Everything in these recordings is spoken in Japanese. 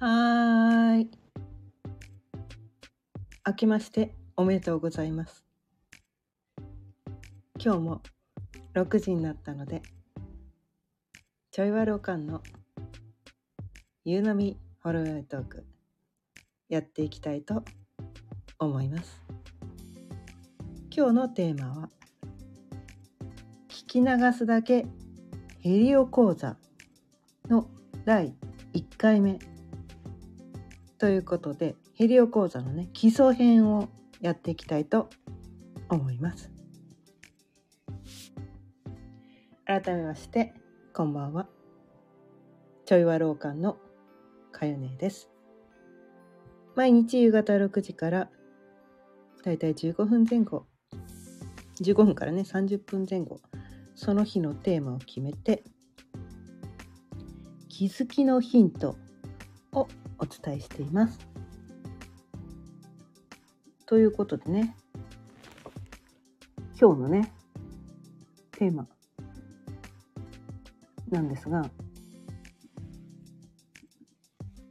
はーい。明けましておめでとうございます。今日も6時になったので、ちょいわるおかんの夕飲みホロヨイトークやっていきたいと思います。今日のテーマは聞き流すだけヘリオ講座の第1回目ということでヘリオ講座のね基礎編をやっていきたいと思います。改めましてこんばんは。ちょいわろうかんのかよねです。毎日夕方6時からだいたい15分前後15分からね30分前後その日のテーマを決めて気づきのヒントをお伝えしています。ということでね今日のねテーマなんですが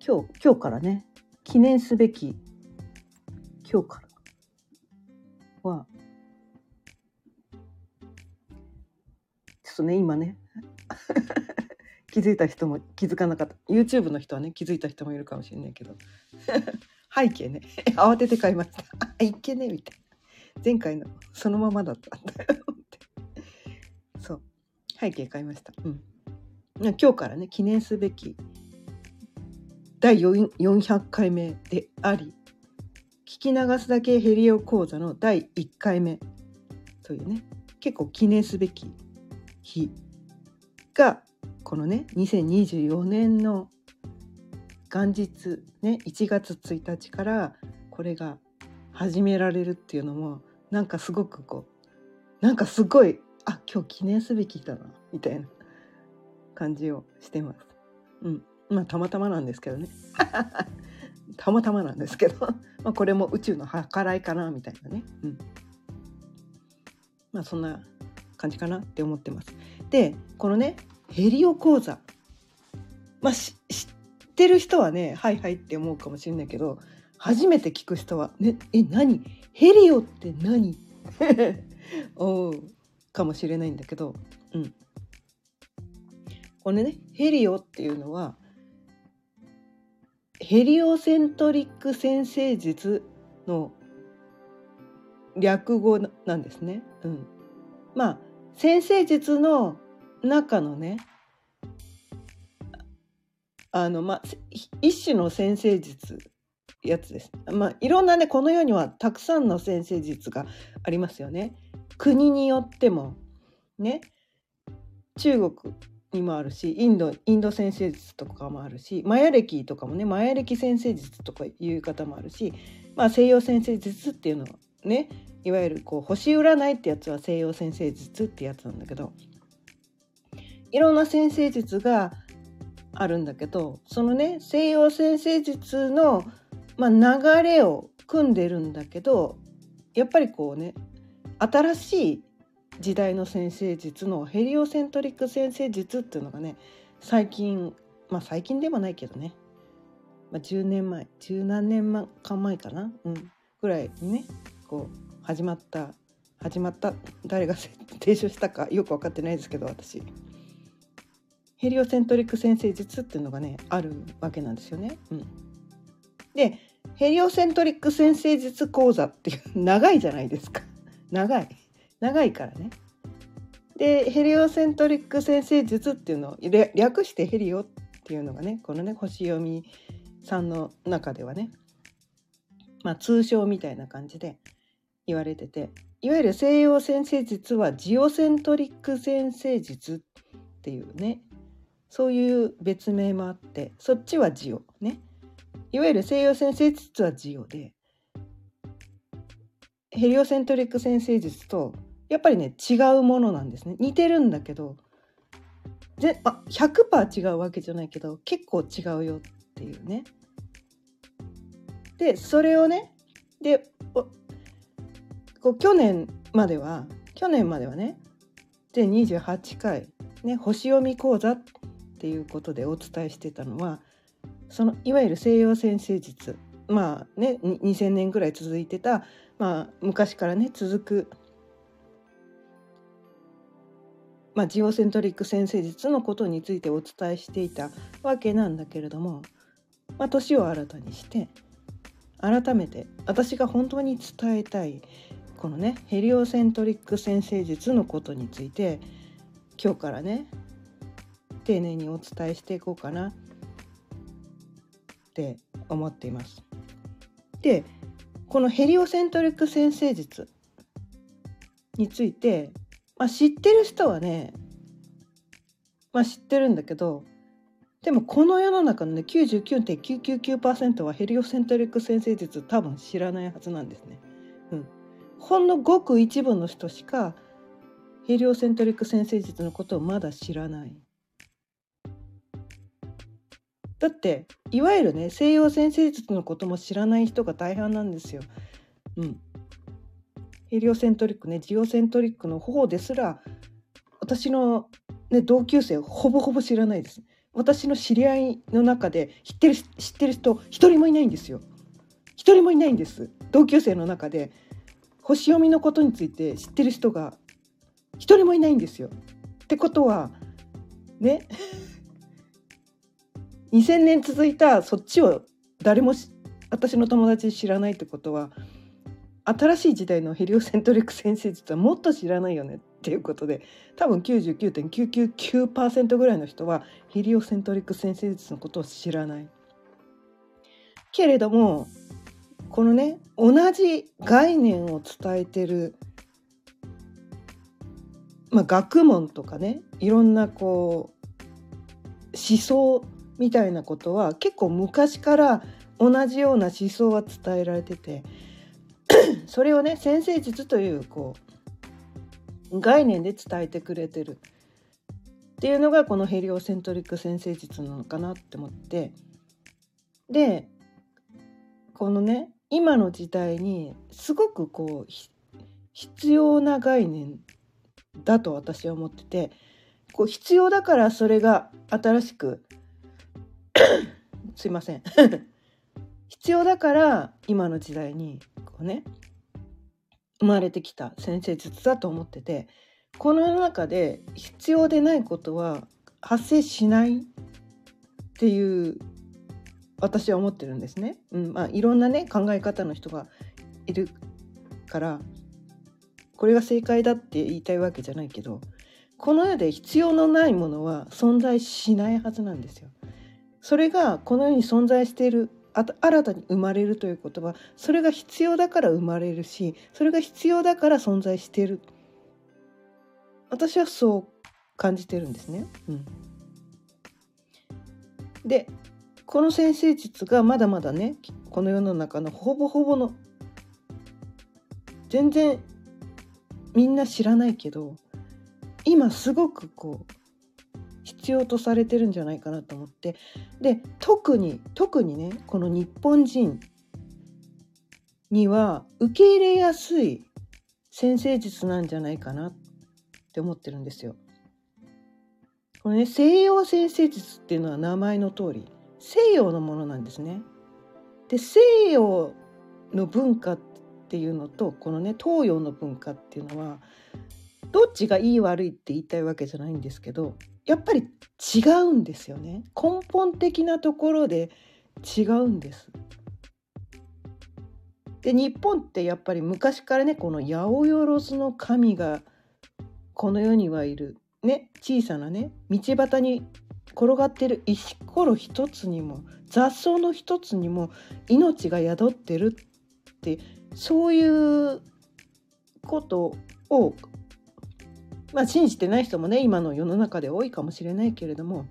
今日今日からね記念すべき今日からはちょっとね今ね気づいた人も気づかなかった。YouTube の人はね気づいた人もいるかもしれないけど。背景ね。慌てて買いました。あいけね。みたいな。前回のそのままだった。んだよってそう。背景買いました。うん。今日からね記念すべき第400回目であり聞き流すだけヘリオ講座の第1回目というね結構記念すべき日がこのね2024年の元日ね1月1日からこれが始められるっていうのもなんかすごくこうなんかすごいあ今日記念すべきだなみたいな感じをしてます。うん。まあたまたまなんですけどね。たまたまなんですけど。まこれも宇宙の計らいかなみたいなね、うん、まあそんな感じかなって思ってます。でこのねヘリオ講座まあ知ってる人はねはいはいって思うかもしれないけど初めて聞く人は「ね、え何？ヘリオって何? 」おうかもしれないんだけど、うん、これねヘリオっていうのはヘリオセントリック先生術の略語なんですね。うん、まあ先生術の中のねあのまあ一種の先生術やつです。まあいろんなねこの世にはたくさんの先生術がありますよね。国によってもね中国にもあるしインドインド先生術とかもあるしマヤ歴とかもねマヤ歴先生術とかいう方もあるし、まあ、西洋先生術っていうのはねいわゆるこう星占いってやつは西洋先生術ってやつなんだけどいろんな先生術があるんだけどそのね西洋先生術の、まあ、流れを組んでるんだけどやっぱりこうね新しい時代の先生術のヘリオセントリック先生術っていうのがね最近まあ最近でもないけどね、まあ、10年前十何年か前かな、うん、ぐらいにねこう始まった始まった誰が 提唱したかよく分かってないですけど私。ヘリオセントリック先生術っていうのがねあるわけなんですよね。うん、でヘリオセントリック先生術講座っていう長いじゃないですか 長い長いからね。でヘリオセントリック先生術っていうのを略してヘリオっていうのがねこのね星読みさんの中ではねまあ通称みたいな感じで言われてていわゆる西洋先生術はジオセントリック先生術っていうねそういう別名もあってそっちはジオね。いわゆる西洋先生術はジオでヘリオセントリック先生術とやっぱりね違うものなんですね。似てるんだけどぜあ100%違うわけじゃないけど結構違うよっていうね。でそれをねでこう去年までは去年まではね全28回ね星読み講座っていうことでお伝えしてたのはそのいわゆる西洋先生術まあね2,000年ぐらい続いてた、まあ、昔からね続く、まあ、ジオセントリック先生術のことについてお伝えしていたわけなんだけれども、まあ、年を新たにして改めて私が本当に伝えたいこのねヘリオセントリック先生術のことについて今日からね丁寧にお伝えしていこうかなって思っています。でこのヘリオセントリック先生術について、まあ、知ってる人はね、まあ、知ってるんだけどでもこの世の中のね99.999%はヘリオセントリック先生術多分知らないはずなんですね。うん、ほんのごく一部の人しかヘリオセントリック先生術のことをまだ知らない。だっていわゆるね西洋先生術のことも知らない人が大半なんですよ。うん。ヘリオセントリックねジオセントリックの方ですら私の、ね、同級生ほぼほぼ知らないです。私の知り合いの中で知ってる知ってる人一人もいないんですよ。一人もいないんです。同級生の中で星読みのことについて知ってる人が一人もいないんですよ。ってことはね2,000年続いたそっちを誰も私の友達知らないってことは新しい時代のヘリオセントリック先生術はもっと知らないよねっていうことで多分99.999%ぐらいの人はヘリオセントリック先生術のことを知らない。けれどもこのね同じ概念を伝えてる、まあ、学問とかねいろんなこう思想みたいなことは結構昔から同じような思想は伝えられてて それをね先生術というこう概念で伝えてくれてる。っていうのがこのヘリオセントリック先生術なのかなって思って。でこのね今の時代にすごくこう必要な概念だと私は思っててこう必要だからそれが新しく すいません 必要だから今の時代にこうね生まれてきた先生術だと思っててこの世の中で必要でないことは発生しないっていう私は思ってるんですね。うんまあ、いろんなね考え方の人がいるからこれが正解だって言いたいわけじゃないけどこの世で必要のないものは存在しないはずなんですよ。それがこの世に存在している新たに生まれるということはそれが必要だから生まれるしそれが必要だから存在している私はそう感じてるんですね。うん、でこの先生術がまだまだねこの世の中のほぼほぼの全然みんな知らないけど今すごくこう必要とされてるんじゃないかなと思ってで特に特にねこの日本人には受け入れやすい先生術なんじゃないかなって思ってるんですよ。これね西洋先生術っていうのは名前の通り西洋のものなんですね。で西洋の文化っていうのとこのね東洋の文化っていうのはどっちがいい悪いって言いたいわけじゃないんですけどやっぱり違うんですよね根本的なところで違うんです。で日本ってやっぱり昔からねこの八百万の神がこの世にはいるね小さなね道端に転がってる石ころ一つにも雑草の一つにも命が宿ってるってそういうことをまあ信じてない人もね今の世の中で多いかもしれないけれども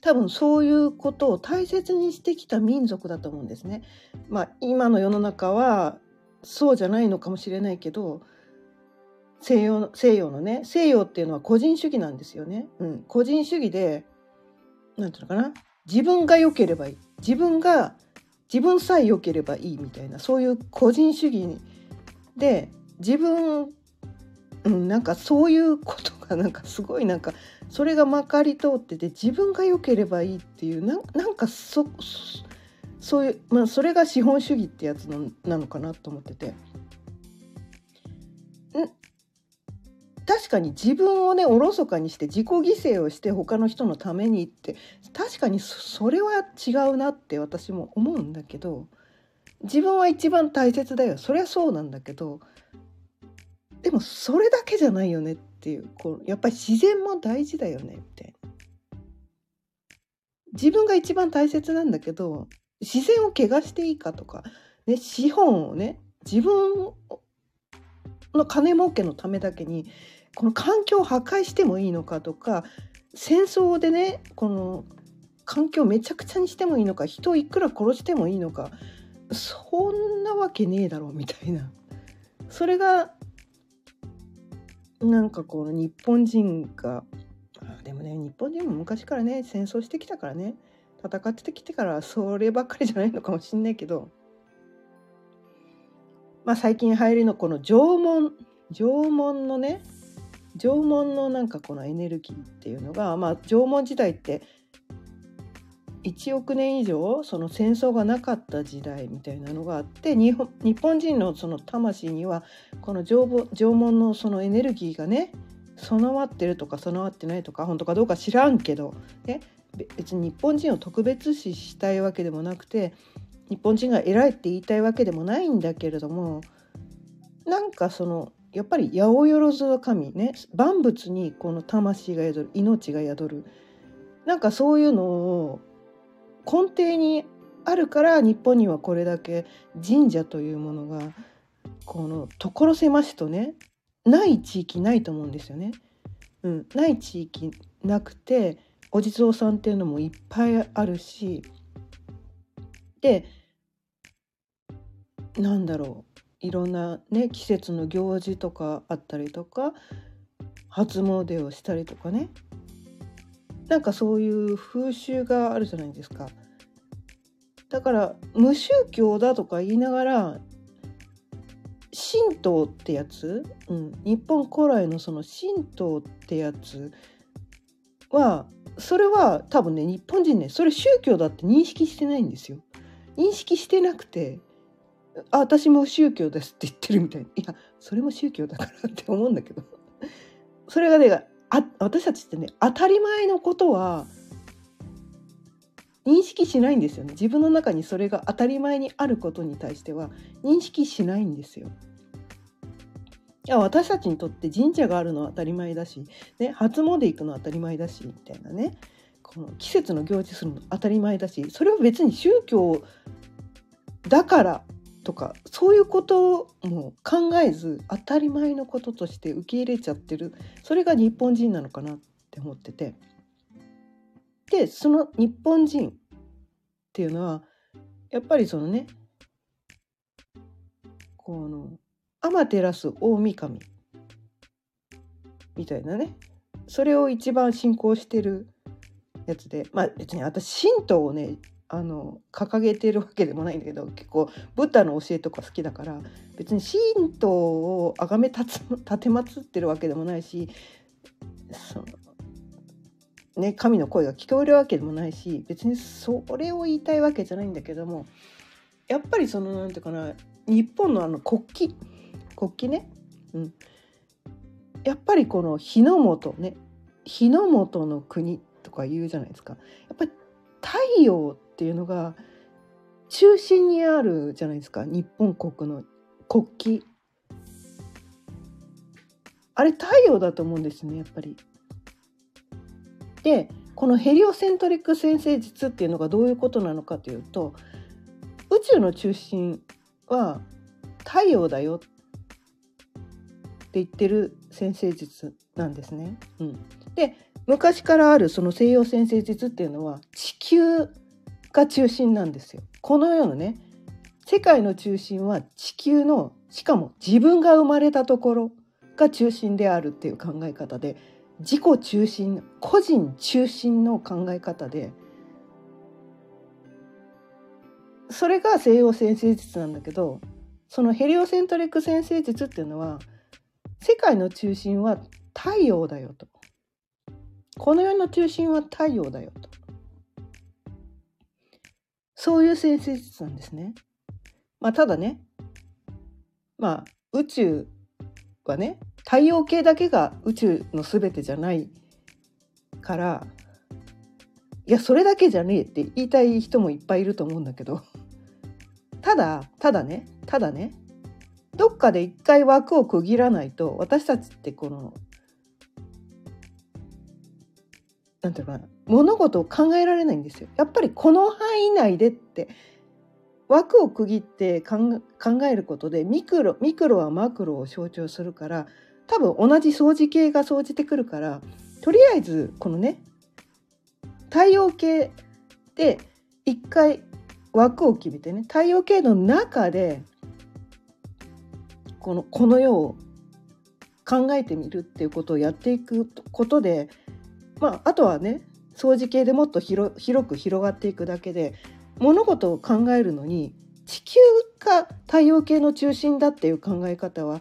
多分そういうことを大切にしてきた民族だと思うんですね。まあ今の世の中はそうじゃないのかもしれないけど西洋の西洋のね西洋っていうのは個人主義なんですよね。うん、個人主義で何て言うのかな？自分が良ければいい自分が自分さえ良ければいいみたいなそういう個人主義で自分うん、なんかそういうことがなんかすごいなんかそれがまかり通ってて自分が良ければいいっていうなんかそそういうまあそれが資本主義ってやつのなのかなと思ってて。確かに自分をねおろそかにして自己犠牲をして他の人のためにって確かにそれは違うなって私も思うんだけど自分は一番大切だよそりゃそうなんだけどでもそれだけじゃないよねっていうこうやっぱり自然も大事だよねみたいな。自分が一番大切なんだけど自然を汚していいかとか、ね、資本をね自分の金儲けのためだけにこの環境を破壊してもいいのかとか戦争でねこの環境をめちゃくちゃにしてもいいのか人をいくら殺してもいいのかそんなわけねえだろうみたいなそれがなんかこの日本人がでもね日本人も昔からね戦争してきたからね戦ってきてからそればっかりじゃないのかもしんないけどまあ最近流行りのこの縄文縄文のね縄文のなんかこのエネルギーっていうのが、まあ、縄文時代って1億年以上その戦争がなかった時代みたいなのがあって日本日本人のその魂にはこの縄文のそのエネルギーがね備わってるとか備わってないとか本当かどうか知らんけど、ね、別に日本人を特別視したいわけでもなくて日本人が偉いって言いたいわけでもないんだけれどもなんかそのやっぱり八百万の神ね万物にこの魂が宿る命が宿るなんかそういうのを根底にあるから日本にはこれだけ神社というものがこの所狭しとねない地域ないと思うんですよね。うん、ない地域なくてお地蔵さんっていうのもいっぱいあるしでなんだろういろんなね季節の行事とかあったりとか初詣をしたりとかねなんかそういう風習があるじゃないですか。だから無宗教だとか言いながら神道ってやつ、うん、日本古来のその神道ってやつはそれは多分ね日本人ねそれ宗教だって認識してないんですよ。認識してなくてあ私も宗教ですって言ってるみたいいやそれも宗教だからって思うんだけどそれがねあ私たちってね当たり前のことは認識しないんですよね自分の中にそれが当たり前にあることに対しては認識しないんですよ。いや私たちにとって神社があるのは当たり前だし、ね、初詣行くのは当たり前だしみたいなねこの季節の行事するの当たり前だしそれを別に宗教だからとかそういうことも考えず当たり前のこととして受け入れちゃってる。それが日本人なのかなって思ってて。でその日本人っていうのはやっぱりそのねこの天照大神みたいなねそれを一番信仰してるやつでまあ別に私神道をねあの掲げてるわけでもないんだけど結構ブッダの教えとか好きだから別に神道を崇め 立てまつってるわけでもないしその、ね、神の声が聞こえるわけでもないし別にそれを言いたいわけじゃないんだけどもやっぱりその何て言うかな日本のあの国旗国旗ね、うん、やっぱりこの日の本ね日の本の国とか言うじゃないですか。やっぱり太陽っていうのが中心にあるじゃないですか日本国の国旗あれ太陽だと思うんですねやっぱり。でこのヘリオセントリック先生術っていうのがどういうことなのかというと宇宙の中心は太陽だよって言ってる先生術なんですね。うん、で昔からあるその西洋先生術っていうのは地球が中心なんですよ。この世のね世界の中心は地球のしかも自分が生まれたところが中心であるっていう考え方で自己中心個人中心の考え方でそれが西洋先生術なんだけどそのヘリオセントリック先生術っていうのは世界の中心は太陽だよとこの世の中心は太陽だよとそういう先生術なんですね。まあ、ただねまあ宇宙はね太陽系だけが宇宙の全てじゃないからいやそれだけじゃねえって言いたい人もいっぱいいると思うんだけどただただねただねどっかで一回枠を区切らないと私たちってこのなんていうかな物事を考えられないんですよ。やっぱりこの範囲内でって枠を区切って考えることでミクロミクロはマクロを象徴するから多分同じ相似系が生じてくるからとりあえずこのね太陽系で一回枠を決めてね太陽系の中でこのこの世を考えてみるっていうことをやっていくことでまああとはね相似系でもっと広く広がっていくだけで物事を考えるのに地球が太陽系の中心だっていう考え方は、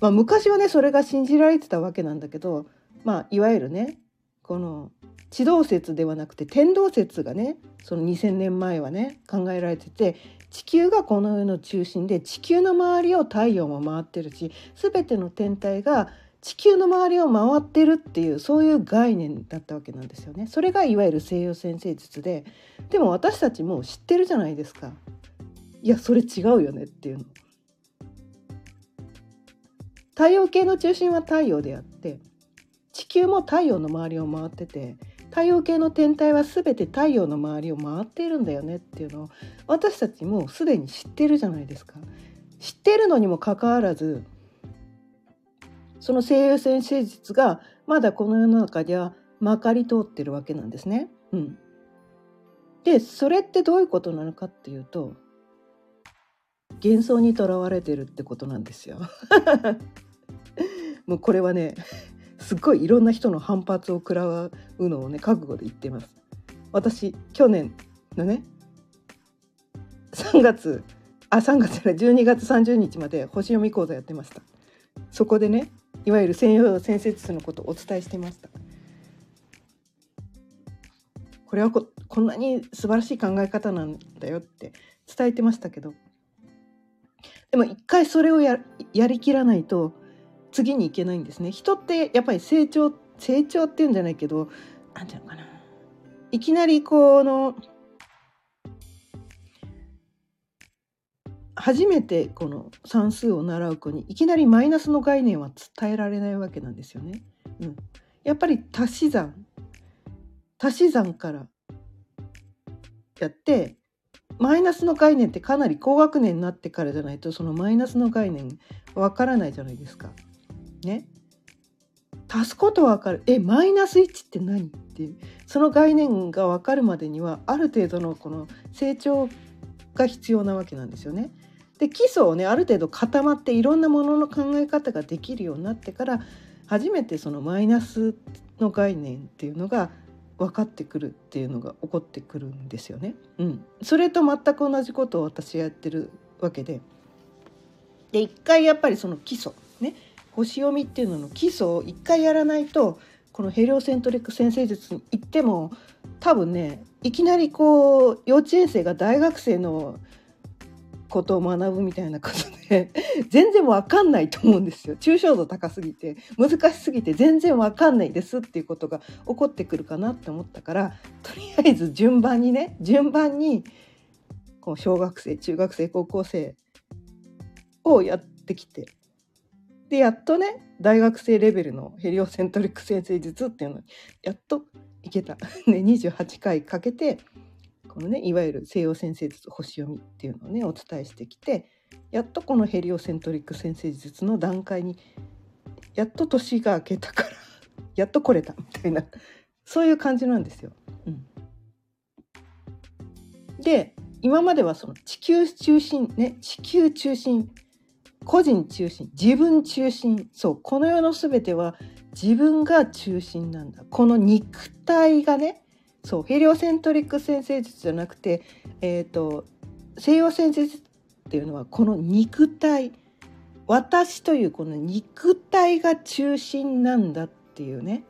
まあ、昔はねそれが信じられてたわけなんだけど、まあ、いわゆるねこの地動説ではなくて天動説がねその2,000年前はね考えられてて地球がこの世の中心で地球の周りを太陽も回ってるし全ての天体が地球の周りを回ってるっていうそういう概念だったわけなんですよね。それがいわゆる西洋先生術ででも私たちも知ってるじゃないですか。いやそれ違うよねっていうの。太陽系の中心は太陽であって地球も太陽の周りを回ってて太陽系の天体は全て太陽の周りを回っているんだよねっていうのを私たちもすでに知ってるじゃないですか。知ってるのにもかかわらずその西洋先生術がまだこの世の中ではまかり通ってるわけなんですね。うん、でそれってどういうことなのかっていうと幻想にとらわれてるってことなんですよ。もうこれはねすっごいいろんな人の反発を食らうのをね覚悟で言ってます。私去年のね3月あ3月じゃない12月30日まで星読み講座やってました。そこでねいわゆる西洋先生術のことをお伝えしてました。これはここんなに素晴らしい考え方なんだよって伝えてましたけどでも一回それをややりきらないと次に行けないんですね。人ってやっぱり成長成長っていうんじゃないけど何て言うのかないきなりこの初めてこの算数を習う子にいきなりマイナスの概念は伝えられないわけなんですよね。うん、やっぱり足し算足し算からやってマイナスの概念ってかなり高学年になってからじゃないとそのマイナスの概念わからないじゃないですか。ね。足すことわかる。えマイナス1って何っていうその概念がわかるまでにはある程度のこの成長が必要なわけなんですよね。で基礎をねある程度固まっていろんなものの考え方ができるようになってから初めてそのマイナスの概念っていうのが分かってくるっていうのが起こってくるんですよね。うん、それと全く同じことを私やってるわけでで一回やっぱりその基礎ね星読みっていうのの基礎を一回やらないとこのヘリオセントリック先生術に行っても多分ねいきなりこう幼稚園生が大学生のことを学ぶみたいなことで 全然わかんないと思うんですよ。抽象度高すぎて難しすぎて全然わかんないですっていうことが起こってくるかなって思ったからとりあえず順番にね順番にこう小学生中学生高校生をやってきてでやっとね大学生レベルのヘリオセントリック先生術っていうのにやっといけた、ね、28回かけてこのねいわゆる西洋先生術星読みっていうのをねお伝えしてきてやっとこのヘリオセントリック先生術の段階にやっと年が明けたから やっと来れたみたいなそういう感じなんですよ。うん、で今まではその地球中心ね地球中心個人中心自分中心そうこの世の全ては自分が中心なんだこの肉体がねそうヘリオセントリック先生術じゃなくて、えーと、西洋先生術っていうのはこの肉体私というこの肉体が中心なんだっていうね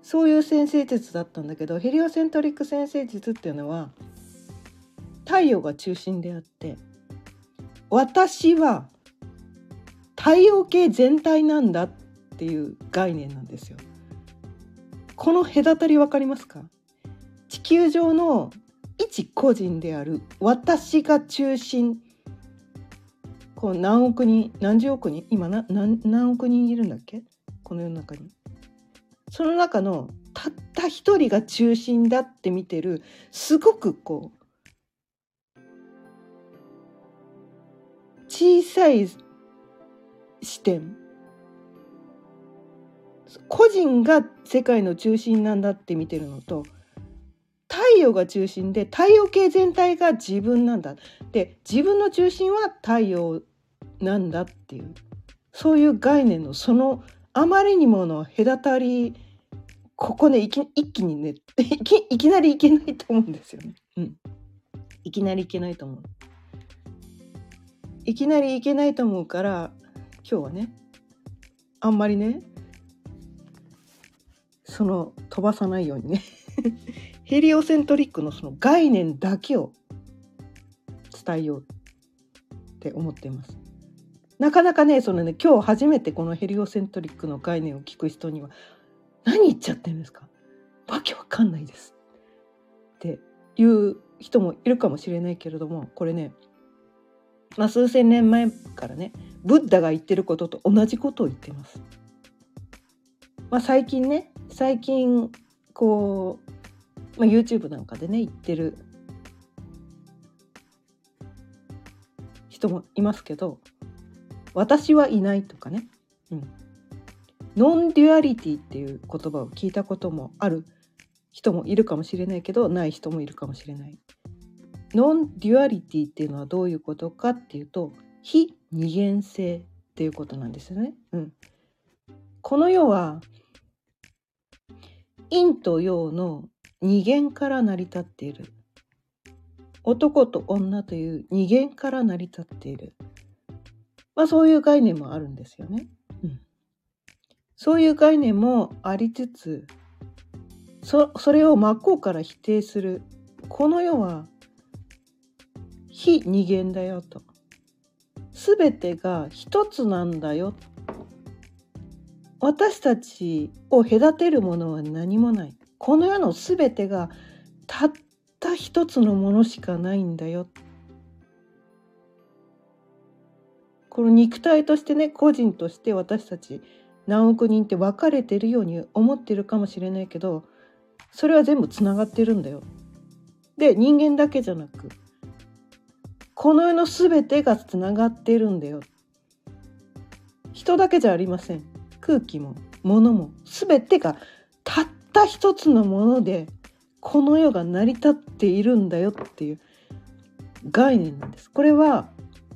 そういう先生術だったんだけどヘリオセントリック先生術っていうのは太陽が中心であって私は太陽系全体なんだっていう概念なんですよ。この隔たり分かりますか？地球上の一個人である私が中心。こう何億人何十億人？今な何何億人いるんだっけ？この世の中に。その中のたった一人が中心だって見てるすごくこう小さい視点。個人が世界の中心なんだって見てるのと太陽が中心で太陽系全体が自分なんだで自分の中心は太陽なんだっていうそういう概念のそのあまりにもの隔たりここね一気にね いきなりいけないと思うんですよね。うん、いきなりいけないと思う。いきなりいけないと思うから今日はねあんまりねその飛ばさないようにね ヘリオセントリックのその概念だけを伝えようって思っています。なかなかねそのね今日初めてこのヘリオセントリックの概念を聞く人には何言っちゃってるんですか？わけわかんないですっていう人もいるかもしれないけれどもこれね、まあ、数千年前からねブッダが言ってることと同じことを言ってます。まあ、最近ね最近こう、まあ、YouTube なんかでね言ってる人もいますけど私はいないとかね、うん、 non-duality っていう言葉を聞いたこともある人もいるかもしれないけどない人もいるかもしれない。non-duality っていうのはどういうことかっていうと非二元性っていうことなんですよね。うん、この世は陰と陽の二元から成り立っている。男と女という二元から成り立っている。まあ、そういう概念もあるんですよね。うん、そういう概念もありつつそそれを真っ向から否定する。この世は非二元だよと。全てが一つなんだよ私たちを隔てるものは何もないこの世の全てがたった一つのものしかないんだよこの肉体としてね個人として私たち何億人って分かれてるように思ってるかもしれないけどそれは全部つながってるんだよ。で人間だけじゃなくこの世の全てがつながってるんだよ。人だけじゃありません。空気も物も全てがたった一つのものでこの世が成り立っているんだよっていう概念なんです。これは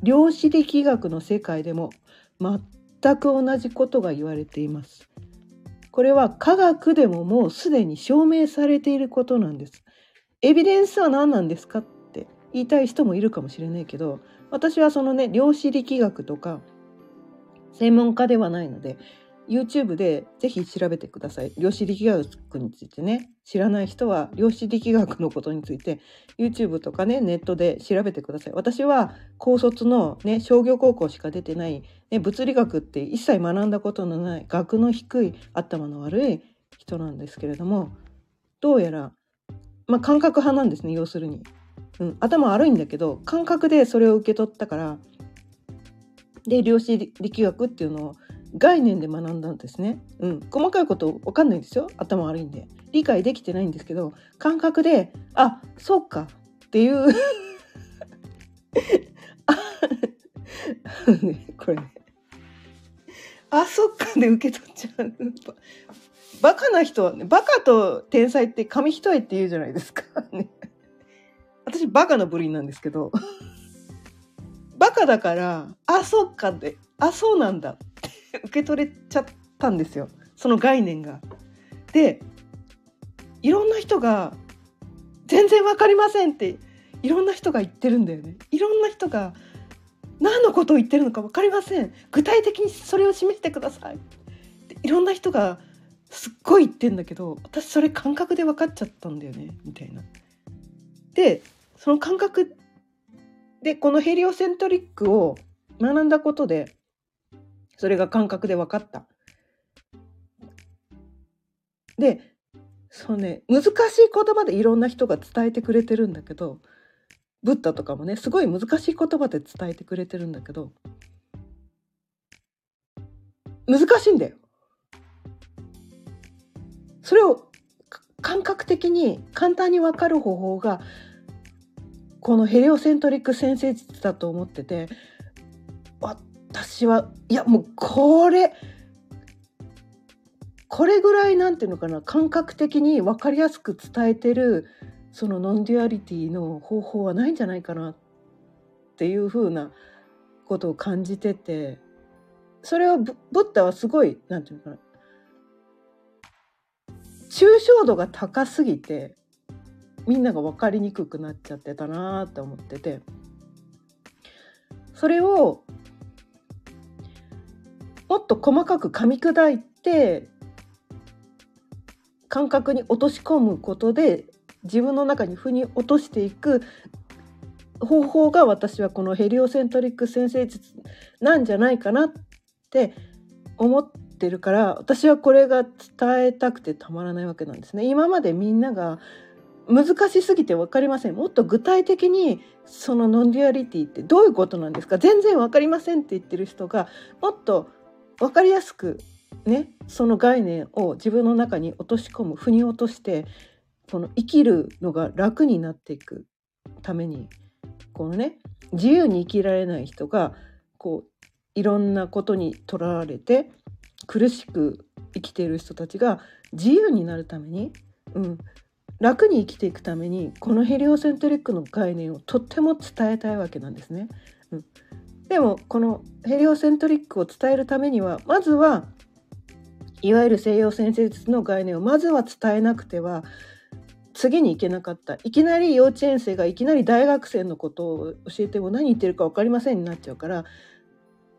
量子力学の世界でも全く同じことが言われています。これは科学でももうすでに証明されていることなんです。エビデンスは何なんですかって言いたい人もいるかもしれないけど私はそのね量子力学とか専門家ではないので YouTube でぜひ調べてください。量子力学についてね、知らない人は量子力学のことについて YouTube とかね、ネットで調べてください。私は高卒のね、商業高校しか出てない、ね、物理学って一切学んだことのない、学の低い、頭の悪い人なんですけれども、どうやら、まあ感覚派なんですね、要するに。うん、頭悪いんだけど、感覚でそれを受け取ったから、で、量子力学っていうのを概念で学んだんですね。うん、細かいこと分かんないんですよ。頭悪いんで。理解できてないんですけど感覚であそうか。っていう。これね。あそっかで受け取っちゃう。バカな人はねバカと天才って紙一重って言うじゃないですか、ね、私バカの部類なんですけど。バカだからあそっかであそうなんだ。受け取れちゃったんですよその概念が。でいろんな人が「全然分かりません」っていろんな人が言ってるんだよね。いろんな人が何のことを言ってるのか分かりません具体的にそれを示してくださいいろんな人がすっごい言ってんだけど私それ感覚で分かっちゃったんだよねみたいな。でその感覚でこのヘリオセントリックを学んだことでそれが感覚で分かった。でそうね難しい言葉でいろんな人が伝えてくれてるんだけどブッダとかもねすごい難しい言葉で伝えてくれてるんだけど難しいんだよ。それを感覚的に簡単に分かる方法がこの heliocentric 占星術だと思ってて私はいやもうこれこれぐらいなんていうのかな感覚的に分かりやすく伝えてるその non-duality の方法はないんじゃないかなっていうふうなことを感じててそれをブッダはすごいなんていうのかな抽象度が高すぎてみんなが分かりにくくなっちゃってたなって思っててそれをもっと細かく噛み砕いて感覚に落とし込むことで自分の中に腑に落としていく方法が私はこのヘリオセントリック先生術なんじゃないかなって思ってるから私はこれが伝えたくてたまらないわけなんですね。今までみんなが難しすぎて分かりませんもっと具体的にその non-duality ってどういうことなんですか？全然分かりませんって言ってる人がもっと分かりやすくねその概念を自分の中に落とし込む腑に落としてこの生きるのが楽になっていくためにこのね自由に生きられない人がこういろんなことにとらわれて苦しく生きている人たちが自由になるために、うん、楽に生きていくためにこのヘリオセントリックの概念をとっても伝えたいわけなんですね。うん、でもこのヘリオセントリックを伝えるためにはまずはいわゆる西洋先生術の概念をまずは伝えなくては次に行けなかったいきなり幼稚園生がいきなり大学生のことを教えても何言ってるか分かりませんになっちゃうから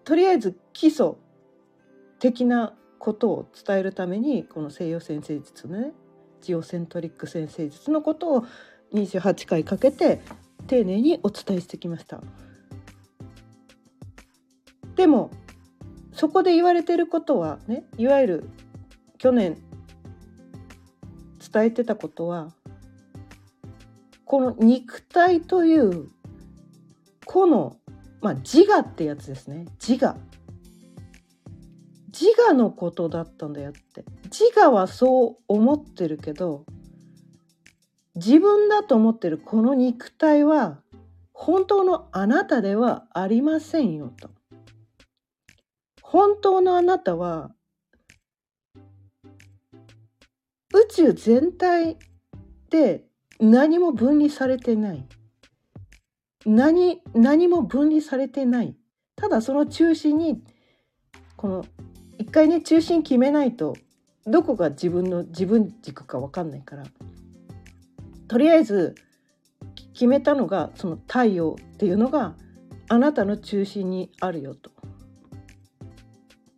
とりあえず基礎的なことを伝えるためにこの西洋先生術ねジオセントリック先生術のことを28回かけて丁寧にお伝えしてきました。でもそこで言われてることはねいわゆる去年伝えてたことはこの肉体というこの、まあ、自我ってやつですね。自我。自我のことだったんだよって。自我はそう思ってるけど自分だと思ってるこの肉体は本当のあなたではありませんよと。本当のあなたは宇宙全体で何も分離されてない何何も分離されてないただその中心にこの一回ね中心決めないとどこが自分の自分軸か分かんないからとりあえず決めたのがその太陽っていうのがあなたの中心にあるよと。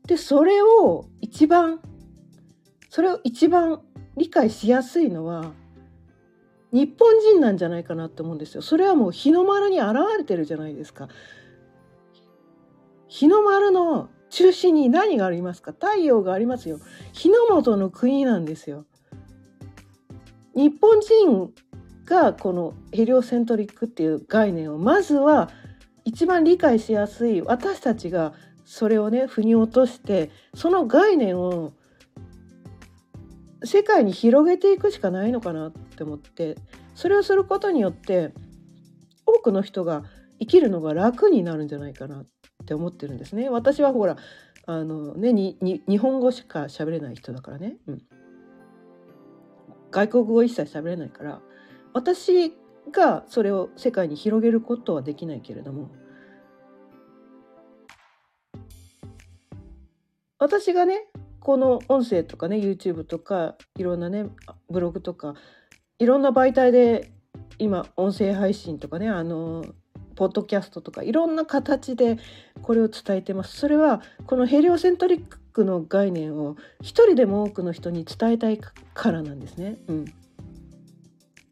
でそれを一番それを一番理解しやすいのは日本人なんじゃないかなって思うんですよ。それはもう日の丸に現れてるじゃないですか。日の丸の中心に何がありますか？太陽がありますよ。日の本の国なんですよ。日本人がこのヘリオセントリックっていう概念をまずは一番理解しやすい私たちがそれをね腑に落としてその概念を世界に広げていくしかないのかなって思ってそれをすることによって多くの人が生きるのが楽になるんじゃないかなって思ってるんですね。私はほらあのねに日本語しか喋れない人だからね、うん、外国語一切喋れないから私がそれを世界に広げることはできないけれども私がねこの音声とかね YouTube とかいろんなねブログとかいろんな媒体で今音声配信とかねあのポッドキャストとかいろんな形でこれを伝えてますそれはこのヘリオセントリックの概念を一人でも多くの人に伝えたいからなんですね。うん、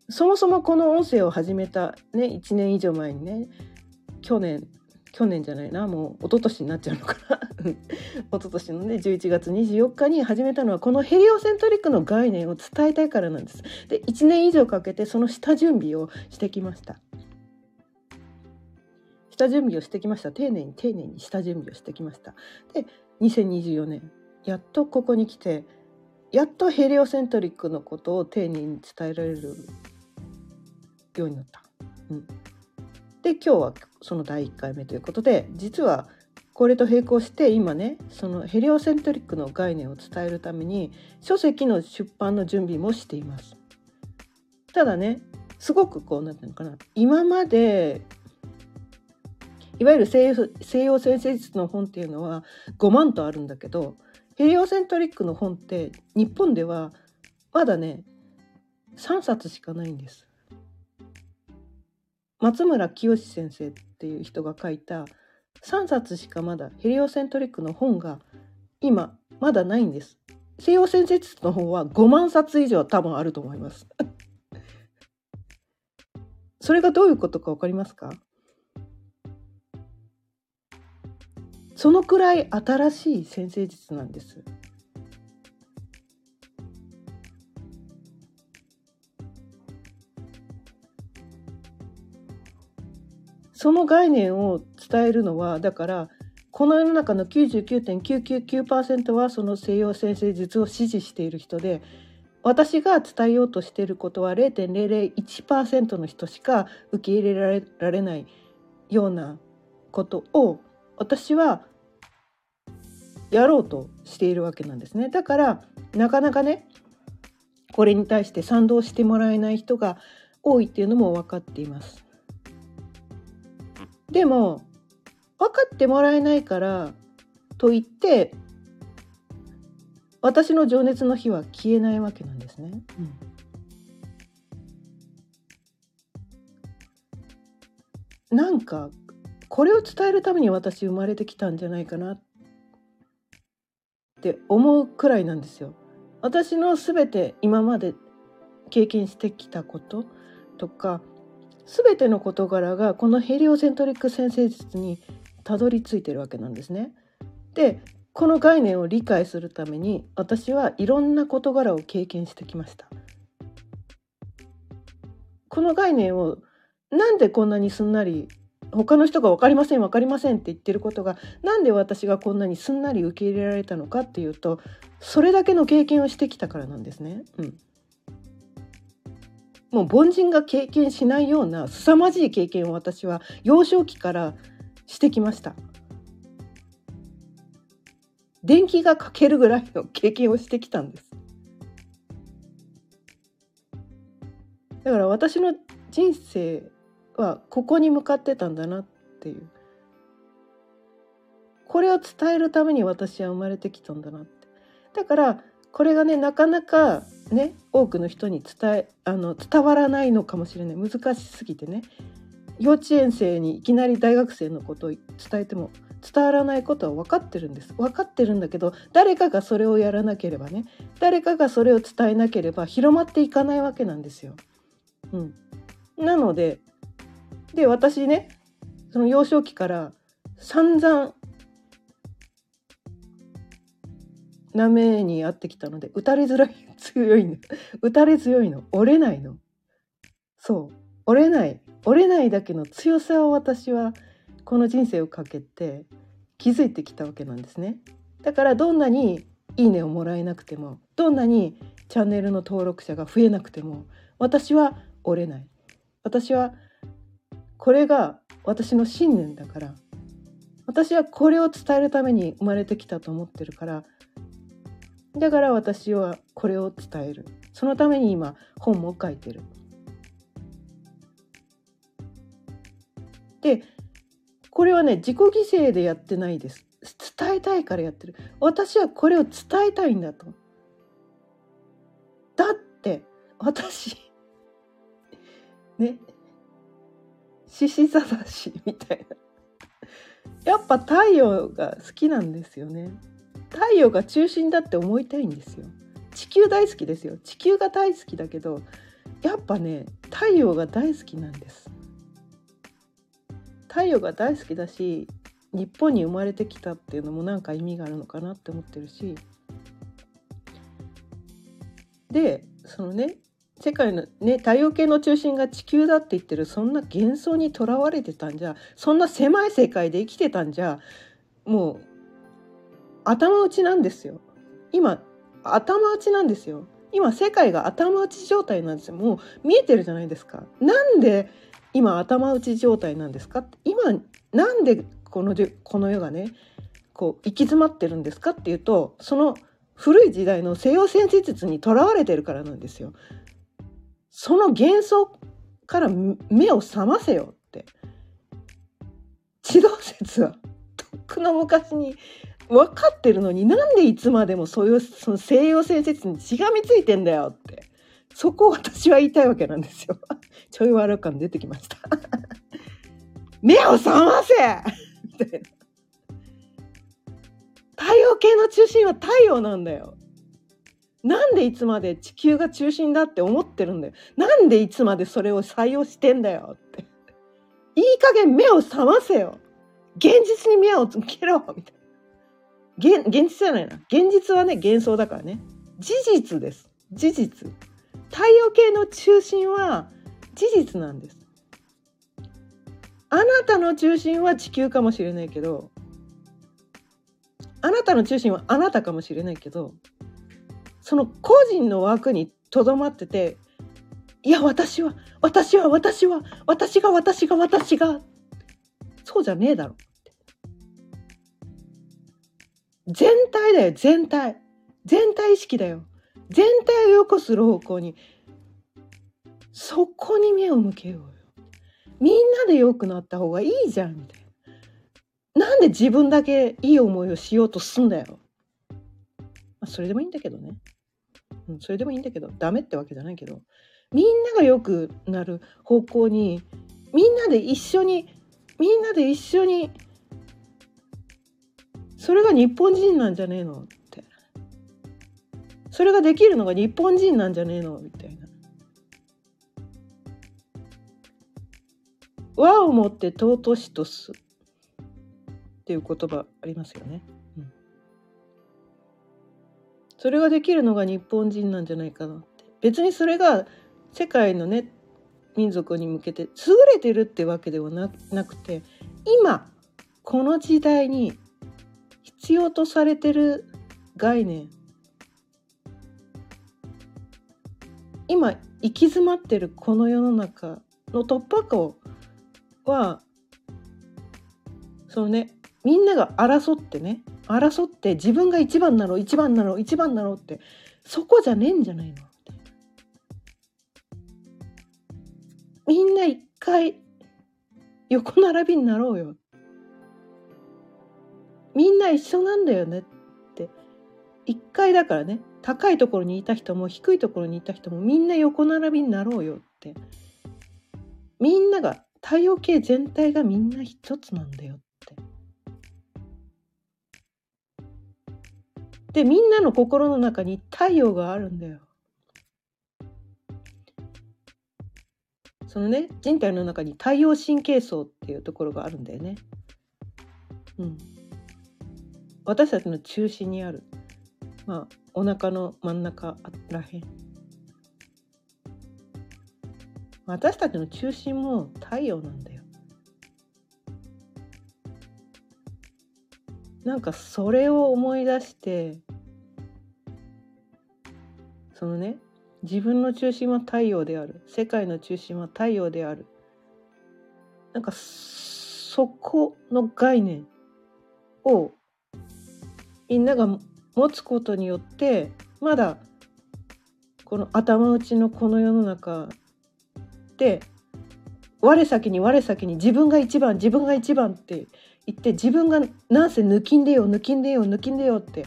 そもそもこの音声を始めた、ね、1年以上前にね去年去年じゃないなもう一昨年になっちゃうのかな 一昨年のね11月24日に始めたのはこのヘリオセントリックの概念を伝えたいからなんです。で1年以上かけてその下準備をしてきました。下準備をしてきました丁寧に丁寧に下準備をしてきましたで2024年やっとここに来てやっとヘリオセントリックのことを丁寧に伝えられるようになった。うん、で今日はその第1回目ということで実はこれと並行して今ねそのヘリオセントリックの概念を伝えるために書籍の出版の準備もしています。ただねすごくこう何て言うのかな今までいわゆる西洋西洋先生術の本っていうのは5万とあるんだけどヘリオセントリックの本って日本ではまだね3冊しかないんです。松村清先生っていう人が書いた3冊しかまだヘリオセントリックの本が今まだないんです。西洋先生術の本は5万冊以上多分あると思います。それがどういうことか分かりますか？そのくらい新しい先生術なんです。その概念を伝えるのはだからこの世の中の99.999%はその西洋先生術を支持している人で私が伝えようとしていることは0.001%の人しか受け入れられないようなことを私はやろうとしているわけなんですね。だからなかなかねこれに対して賛同してもらえない人が多いっていうのも分かっています。でも分かってもらえないからといって私の情熱の火は消えないわけなんですね。うん、なんかこれを伝えるために私生まれてきたんじゃないかなって思うくらいなんですよ。私の全て今まで経験してきたこととか全ての事柄がこのヘリオセントリック先生術にたどり着いてるわけなんですね。でこの概念を理解するために私はいろんな事柄を経験してきました。この概念をなんでこんなにすんなり他の人が分かりません分かりませんって言ってることが何で私がこんなにすんなり受け入れられたのかっていうとそれだけの経験をしてきたからなんですね。うん、もう凡人が経験しないような凄まじい経験を私は幼少期からしてきました。電気がかけるぐらいの経験をしてきたんです。だから私の人生はここに向かってたんだなっていうこれを伝えるために私は生まれてきたんだなってだからこれがねなかなかね多くの人に伝えあの伝わらないのかもしれない。難しすぎてね。幼稚園生にいきなり大学生のことを伝えても伝わらないことは分かってるんです。分かってるんだけど誰かがそれをやらなければね誰かがそれを伝えなければ広まっていかないわけなんですよ。うん、なのでで私ねその幼少期から散々なめにあってきたので打たれづらい強いの。打たれ強いの。折れないの。そう。折れない。折れないだけの強さを私はこの人生をかけて気づいてきたわけなんですね。だからどんなにいいねをもらえなくてもどんなにチャンネルの登録者が増えなくても私は折れない。私はこれが私の信念だから私はこれを伝えるために生まれてきたと思ってるからだから私はこれを伝える。そのために今本も書いてる。でこれはね自己犠牲でやってないです。伝えたいからやってる。私はこれを伝えたいんだと。だって私 ね獅子座だしみたいな。やっぱ太陽が好きなんですよね。太陽が中心だって思いたいんですよ。地球大好きですよ。地球が大好きだけどやっぱね太陽が大好きなんです。太陽が大好きだし日本に生まれてきたっていうのもなんか意味があるのかなって思ってるし。でそのね世界のね太陽系の中心が地球だって言ってるそんな幻想にとらわれてたんじゃそんな狭い世界で生きてたんじゃもう頭打ちなんですよ。今頭打ちなんですよ。今世界が頭打ち状態なんですよ。もう見えてるじゃないですか。なんで今頭打ち状態なんですか？今なんでこのこの世がねこう行き詰まってるんですか？っていうとその古い時代の西洋先生術にとらわれてるからなんですよ。その幻想から目を覚ませよって。地動説はとっくの昔に分かってるのになんでいつまでもそういうその西洋先説にしがみついてんだよってそこを私は言いたいわけなんですよ。ちょい悪感出てきました。目を覚ませ みたいな。太陽系の中心は太陽なんだよ。なんでいつまで地球が中心だって思ってるんだよ。なんでいつまでそれを採用してんだよって。いい加減目を覚ませよ。現実に目をつけろみたいな。現現実じゃないな。現実はね、幻想だからね。事実です。事実。太陽系の中心は事実なんです。あなたの中心は地球かもしれないけど、あなたの中心はあなたかもしれないけどその個人の枠にとどまってていや私は私は私は私が私が私がそうじゃねえだろ全体だよ全体。全体意識だよ。全体を良くする方向にそこに目を向けようよ。みんなで良くなった方がいいじゃんみたいな。なんで自分だけいい思いをしようとすんだよ。まあ、それでもいいんだけどね。うん、それでもいいんだけど、ダメってわけじゃないけど、みんなが良くなる方向に、みんなで一緒に、みんなで一緒に、それが日本人なんじゃねえのって。それができるのが日本人なんじゃねえのみたいな。和をもって尊しとす。っていう言葉ありますよね。うん、それができるのが日本人なんじゃないかなって別にそれが世界のね民族に向けて優れてるってわけではなくて今この時代に必要とされてる概念。今行き詰まってるこの世の中の突破口はそのねみんなが争ってね争って自分が一番なの一番なの一番なのってそこじゃねえんじゃないのみんな一回横並びになろうよみんな一緒なんだよねって一回だからね高いところにいた人も低いところにいた人もみんな横並びになろうよってみんなが太陽系全体がみんな一つなんだよってでみんなの心の中に太陽があるんだよ。そのね人体の中に太陽神経層っていうところがあるんだよね。うん。私たちの中心にある。まあお腹の真ん中らへん。私たちの中心も太陽なんだよ。なんかそれを思い出してそのね自分の中心は太陽である世界の中心は太陽であるなんかそこの概念をみんなが持つことによってまだこの頭打ちのこの世の中で我先に我先に自分が一番自分が一番って言って自分がなんせ抜きんでよ抜きんでよ抜きんでよって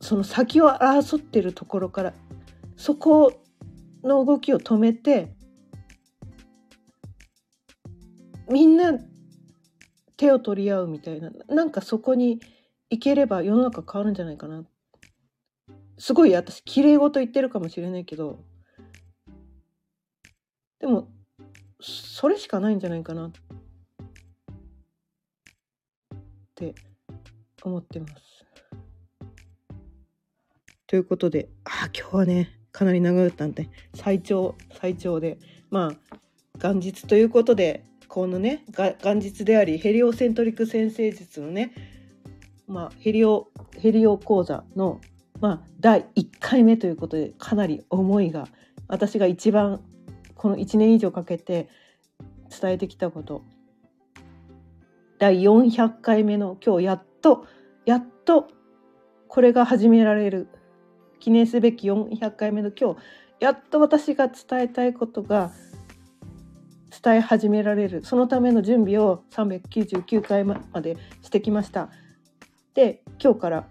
その先を争ってるところからそこの動きを止めてみんな手を取り合うみたいななんかそこに行ければ世の中変わるんじゃないかな。すごい私綺麗事言ってるかもしれないけど。でもそれしかないんじゃないかな。って思ってます。ということであ今日はねかなり長かったんで最長最長で。まあ元日ということでこのね元日でありヘリオセントリック先生術のねまあヘリオヘリオ講座のまあ第1回目ということでかなり思いが私が一番この1年以上かけて伝えてきたこと。第400回目の今日やっとやっとこれが始められる。記念すべき400回目の今日やっと私が伝えたいことが伝え始められる。そのための準備を399回までしてきました。で今日から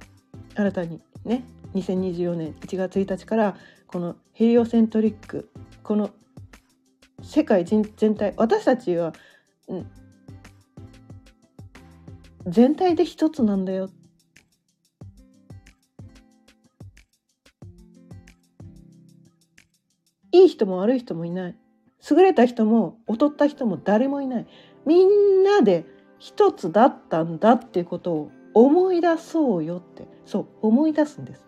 新たにね2024年1月1日からこのヘリオセントリックこの世界全体私たちは、うん、全体で一つなんだよ。いい人も悪い人もいない。優れた人も劣った人も誰もいない。みんなで一つだったんだっていうことを思い出そうよって。そう思い出すんです。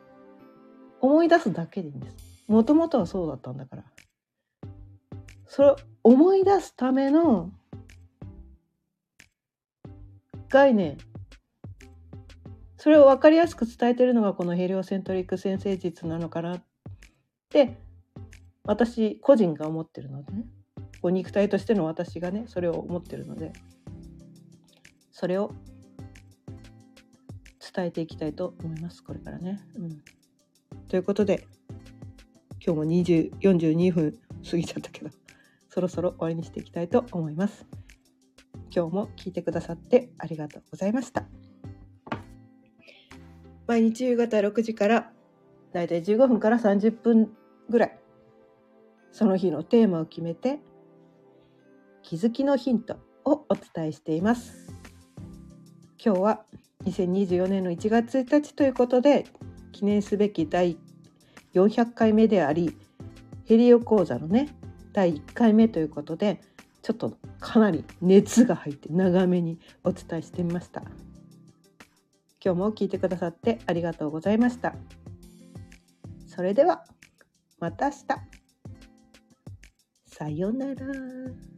思い出すだけでいいんです。もともとはそうだったんだから。それを思い出すための概念。それを分かりやすく伝えてるのがこのヘリオセントリック先生術なのかなって私個人が思ってるのでね。こう肉体としての私がねそれを思ってるので。それを伝えていきたいと思いますこれからね。うん、ということで今日も20 42分過ぎちゃったけど そろそろ終わりにしていきたいと思います。今日も聞いてくださってありがとうございました。毎日夕方6時からだいたい15分から30分ぐらいその日のテーマを決めて気づきのヒントをお伝えしています。今日は2024年の1月1日ということで記念すべき第400回目でありヘリオ講座のね第1回目ということでちょっとかなり熱が入って長めにお伝えしてみました。今日も聞いてくださってありがとうございました。それではまた明日。さようなら。